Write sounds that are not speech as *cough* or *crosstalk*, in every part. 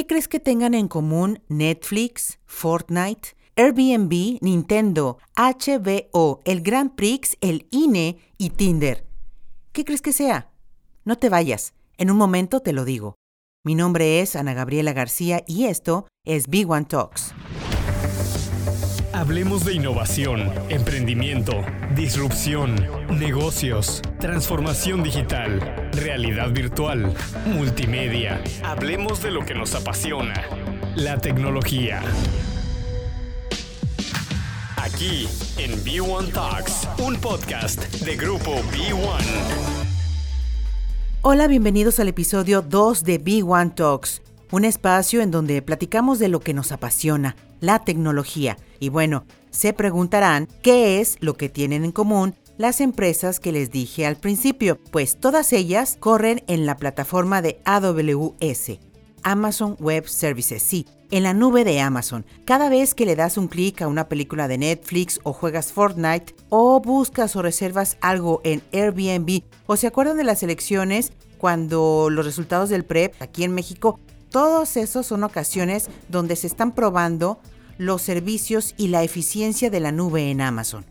¿Qué crees que tengan en común Netflix, Fortnite, Airbnb, Nintendo, HBO, el Grand Prix, el INE y Tinder? ¿Qué crees que sea? No te vayas, en un momento te lo digo. Mi nombre es Ana Gabriela García y esto es Big One Talks. Hablemos de innovación, emprendimiento, disrupción, negocios, transformación digital, realidad virtual, multimedia. Hablemos de lo que nos apasiona, la tecnología. Aquí en B1 Talks, un podcast de grupo B1. Hola, bienvenidos al episodio 2 de B1 Talks, un espacio en donde platicamos de lo que nos apasiona, la tecnología. Y bueno, se preguntarán qué es lo que tienen en común las empresas que les dije al principio, pues todas ellas corren en la plataforma de AWS, Amazon Web Services, sí, en la nube de Amazon. Cada vez que le das un clic a una película de Netflix o juegas Fortnite o buscas o reservas algo en Airbnb o se acuerdan de las elecciones cuando los resultados del PREP aquí en México, todos esos son ocasiones donde se están probando los servicios y la eficiencia de la nube en Amazon.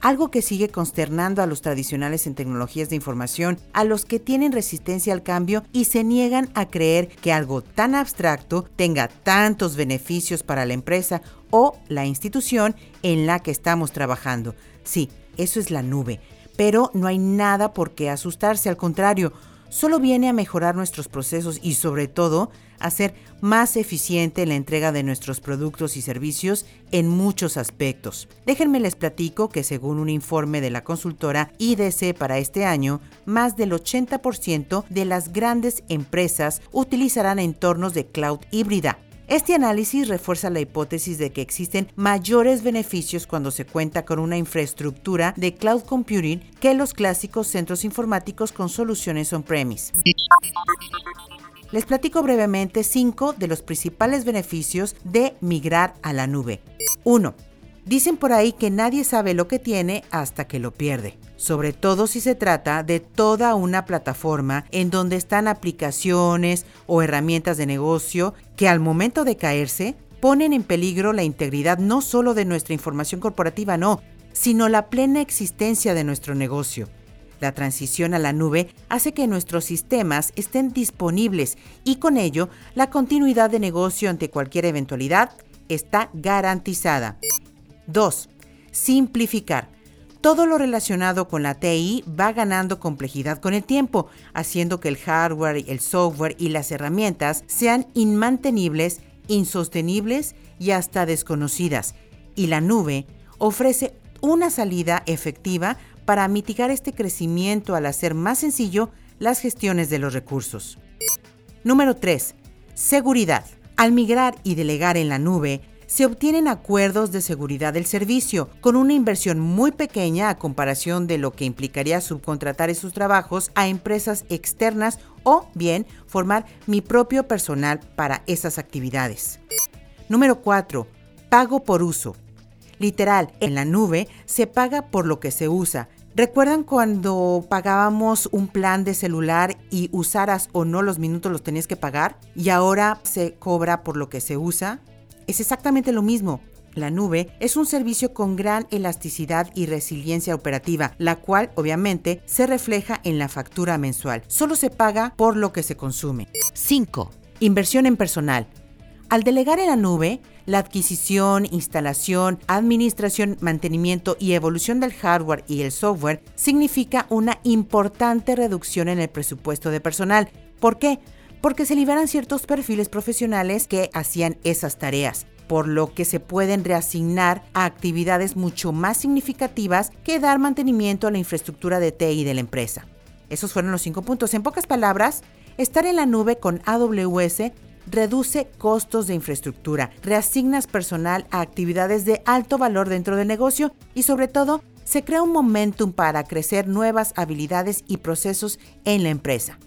Algo que sigue consternando a los tradicionales en tecnologías de información, a los que tienen resistencia al cambio y se niegan a creer que algo tan abstracto tenga tantos beneficios para la empresa o la institución en la que estamos trabajando. Sí, eso es la nube, pero no hay nada por qué asustarse, al contrario, solo viene a mejorar nuestros procesos y sobre todo a ser más eficiente la entrega de nuestros productos y servicios en muchos aspectos. Déjenme les platico que según un informe de la consultora IDC para este año, más del 80% de las grandes empresas utilizarán entornos de cloud híbrida, este análisis refuerza la hipótesis de que existen mayores beneficios cuando se cuenta con una infraestructura de cloud computing que los clásicos centros informáticos con soluciones on-premise. Les platico brevemente cinco de los principales beneficios de migrar a la nube. 1. Dicen por ahí que nadie sabe lo que tiene hasta que lo pierde, sobre todo si se trata de toda una plataforma en donde están aplicaciones o herramientas de negocio que al momento de caerse ponen en peligro la integridad no solo de nuestra información corporativa, no, sino la plena existencia de nuestro negocio. La transición a la nube hace que nuestros sistemas estén disponibles y con ello la continuidad de negocio ante cualquier eventualidad está garantizada. 2. Simplificar. Todo lo relacionado con la TI va ganando complejidad con el tiempo, haciendo que el hardware, el software y las herramientas sean inmantenibles, insostenibles y hasta desconocidas. Y la nube ofrece una salida efectiva para mitigar este crecimiento al hacer más sencillo las gestiones de los recursos. Número 3. Seguridad. Al migrar y delegar en la nube, se obtienen acuerdos de seguridad del servicio, con una inversión muy pequeña a comparación de lo que implicaría subcontratar esos trabajos a empresas externas o bien formar mi propio personal para esas actividades. Número 4. Pago por uso. Literal, en la nube se paga por lo que se usa. ¿Recuerdan cuando pagábamos un plan de celular y usaras o no los minutos los tenías que pagar? Y ahora se cobra por lo que se usa. Es exactamente lo mismo. La nube es un servicio con gran elasticidad y resiliencia operativa, la cual obviamente se refleja en la factura mensual. Solo se paga por lo que se consume. 5. Inversión en personal. Al delegar en la nube, la adquisición, instalación, administración, mantenimiento y evolución del hardware y el software significa una importante reducción en el presupuesto de personal. ¿Por qué? porque se liberan ciertos perfiles profesionales que hacían esas tareas por lo que se pueden reasignar a actividades mucho más significativas que dar mantenimiento a la infraestructura de TI de la empresa. Esos fueron los cinco puntos. En pocas palabras, estar en la nube con AWS reduce costos de infraestructura, reasignas personal a actividades de alto valor dentro del negocio y sobre todo se crea un momentum para crecer nuevas habilidades y procesos en la empresa.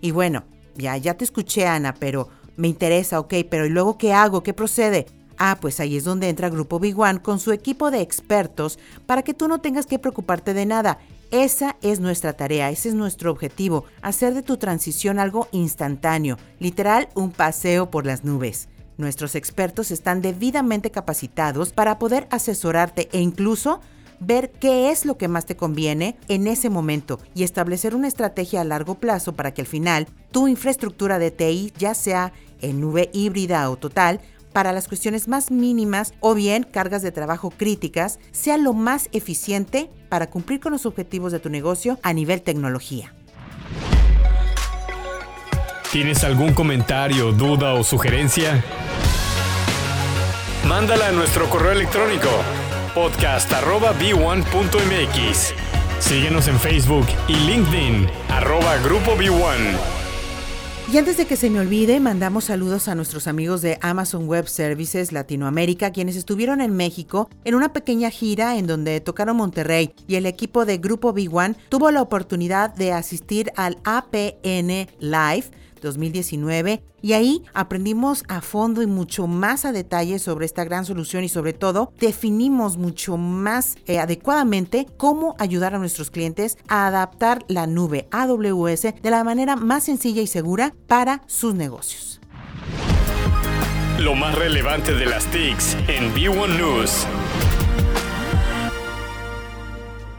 Y bueno, ya, ya te escuché, Ana, pero me interesa, ok, pero ¿y luego qué hago? ¿Qué procede? Ah, pues ahí es donde entra Grupo Big One con su equipo de expertos para que tú no tengas que preocuparte de nada. Esa es nuestra tarea, ese es nuestro objetivo, hacer de tu transición algo instantáneo, literal un paseo por las nubes. Nuestros expertos están debidamente capacitados para poder asesorarte e incluso ver qué es lo que más te conviene en ese momento y establecer una estrategia a largo plazo para que al final tu infraestructura de TI, ya sea en nube híbrida o total, para las cuestiones más mínimas o bien cargas de trabajo críticas, sea lo más eficiente para cumplir con los objetivos de tu negocio a nivel tecnología. ¿Tienes algún comentario, duda o sugerencia? Mándala a nuestro correo electrónico podcast.b1.mx. Síguenos en Facebook y LinkedIn, arroba Grupo B1. Y antes de que se me olvide, mandamos saludos a nuestros amigos de Amazon Web Services Latinoamérica, quienes estuvieron en México en una pequeña gira en donde tocaron Monterrey y el equipo de Grupo B1 tuvo la oportunidad de asistir al APN Live 2019 y ahí aprendimos a fondo y mucho más a detalle sobre esta gran solución y sobre todo definimos mucho más eh, adecuadamente cómo ayudar a nuestros clientes a adaptar la nube AWS de la manera más sencilla y segura para sus negocios. Lo más relevante de las TICs en B1 News.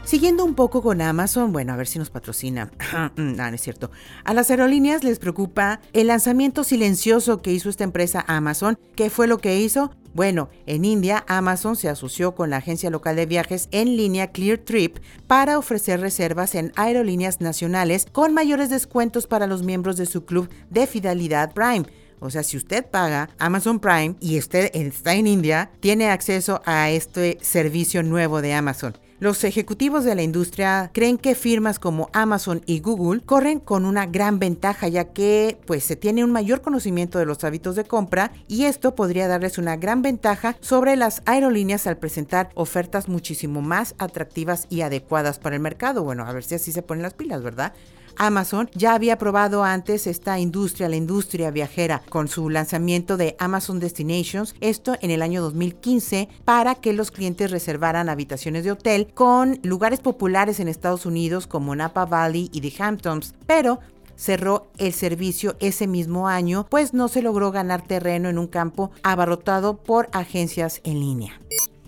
Siguiendo un poco con Amazon, bueno, a ver si nos patrocina. no, *clears throat* no es cierto. A las aerolíneas les preocupa el lanzamiento silencioso que hizo esta empresa Amazon. ¿Qué fue lo que hizo? Bueno, en India, Amazon se asoció con la agencia local de viajes en línea Clear Trip para ofrecer reservas en aerolíneas nacionales con mayores descuentos para los miembros de su club de fidelidad Prime. O sea, si usted paga Amazon Prime y usted está en India, tiene acceso a este servicio nuevo de Amazon. Los ejecutivos de la industria creen que firmas como Amazon y Google corren con una gran ventaja ya que pues se tiene un mayor conocimiento de los hábitos de compra y esto podría darles una gran ventaja sobre las aerolíneas al presentar ofertas muchísimo más atractivas y adecuadas para el mercado. Bueno, a ver si así se ponen las pilas, ¿verdad? Amazon ya había probado antes esta industria, la industria viajera, con su lanzamiento de Amazon Destinations, esto en el año 2015, para que los clientes reservaran habitaciones de hotel con lugares populares en Estados Unidos como Napa Valley y The Hamptons, pero cerró el servicio ese mismo año, pues no se logró ganar terreno en un campo abarrotado por agencias en línea.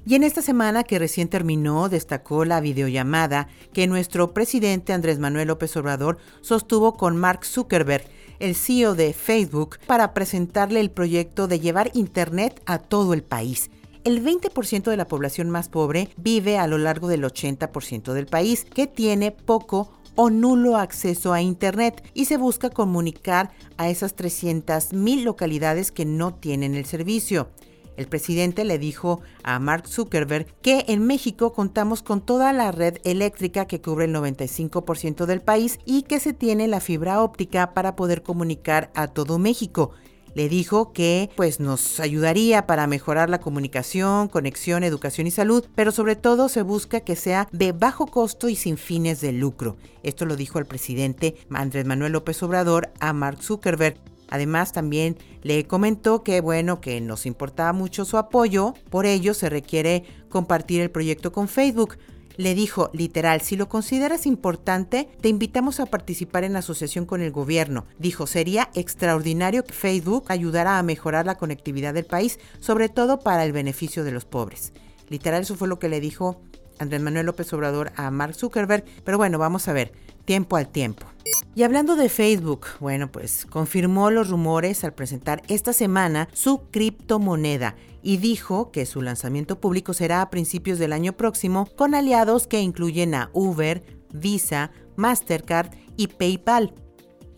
Y en esta semana que recién terminó, destacó la videollamada que nuestro presidente Andrés Manuel López Obrador sostuvo con Mark Zuckerberg, el CEO de Facebook, para presentarle el proyecto de llevar Internet a todo el país. El 20% de la población más pobre vive a lo largo del 80% del país, que tiene poco o nulo acceso a Internet y se busca comunicar a esas 300.000 localidades que no tienen el servicio. El presidente le dijo a Mark Zuckerberg que en México contamos con toda la red eléctrica que cubre el 95% del país y que se tiene la fibra óptica para poder comunicar a todo México le dijo que pues nos ayudaría para mejorar la comunicación, conexión, educación y salud, pero sobre todo se busca que sea de bajo costo y sin fines de lucro. Esto lo dijo el presidente Andrés Manuel López Obrador a Mark Zuckerberg. Además, también le comentó que, bueno, que nos importaba mucho su apoyo, por ello se requiere compartir el proyecto con Facebook. Le dijo, literal, si lo consideras importante, te invitamos a participar en asociación con el gobierno. Dijo, sería extraordinario que Facebook ayudara a mejorar la conectividad del país, sobre todo para el beneficio de los pobres. Literal, eso fue lo que le dijo Andrés Manuel López Obrador a Mark Zuckerberg. Pero bueno, vamos a ver, tiempo al tiempo. Y hablando de Facebook, bueno, pues confirmó los rumores al presentar esta semana su criptomoneda y dijo que su lanzamiento público será a principios del año próximo con aliados que incluyen a Uber, Visa, Mastercard y PayPal.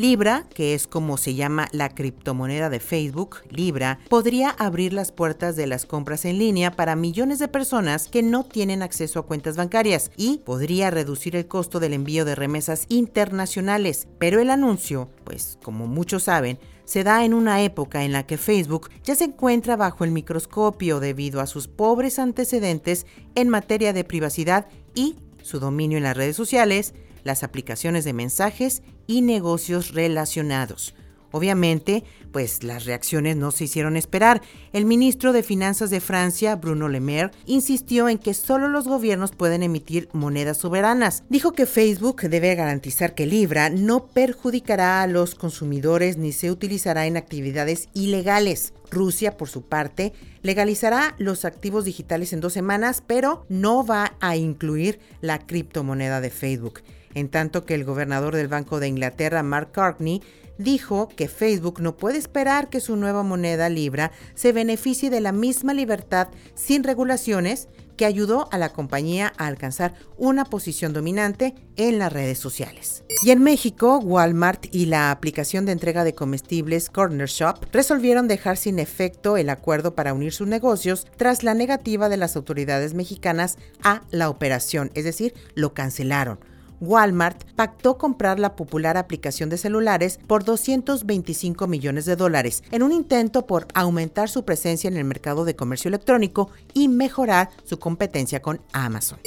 Libra, que es como se llama la criptomoneda de Facebook, Libra, podría abrir las puertas de las compras en línea para millones de personas que no tienen acceso a cuentas bancarias y podría reducir el costo del envío de remesas internacionales. Pero el anuncio, pues como muchos saben, se da en una época en la que Facebook ya se encuentra bajo el microscopio debido a sus pobres antecedentes en materia de privacidad y su dominio en las redes sociales, las aplicaciones de mensajes y negocios relacionados. Obviamente, pues las reacciones no se hicieron esperar. El ministro de Finanzas de Francia, Bruno Le Maire, insistió en que solo los gobiernos pueden emitir monedas soberanas. Dijo que Facebook debe garantizar que Libra no perjudicará a los consumidores ni se utilizará en actividades ilegales. Rusia, por su parte, legalizará los activos digitales en dos semanas, pero no va a incluir la criptomoneda de Facebook. En tanto que el gobernador del Banco de Inglaterra, Mark Cartney, dijo que Facebook no puede esperar que su nueva moneda Libra se beneficie de la misma libertad sin regulaciones que ayudó a la compañía a alcanzar una posición dominante en las redes sociales. Y en México, Walmart y la aplicación de entrega de comestibles Corner Shop resolvieron dejar sin efecto el acuerdo para unir sus negocios tras la negativa de las autoridades mexicanas a la operación, es decir, lo cancelaron. Walmart pactó comprar la popular aplicación de celulares por 225 millones de dólares en un intento por aumentar su presencia en el mercado de comercio electrónico y mejorar su competencia con Amazon.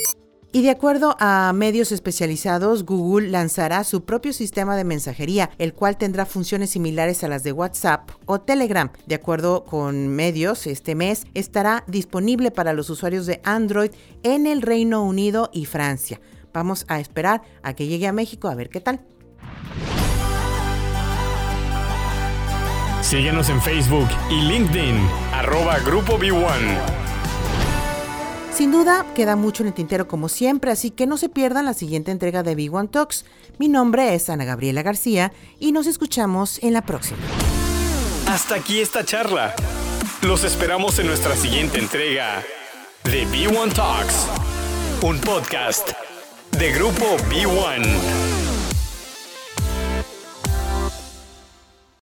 Y de acuerdo a medios especializados, Google lanzará su propio sistema de mensajería, el cual tendrá funciones similares a las de WhatsApp o Telegram. De acuerdo con medios, este mes estará disponible para los usuarios de Android en el Reino Unido y Francia. Vamos a esperar a que llegue a México a ver qué tal. Síguenos en Facebook y LinkedIn, arroba Grupo B1. Sin duda, queda mucho en el tintero como siempre, así que no se pierdan la siguiente entrega de B1 Talks. Mi nombre es Ana Gabriela García y nos escuchamos en la próxima. Hasta aquí esta charla. Los esperamos en nuestra siguiente entrega de B1 Talks, un podcast de Grupo B1.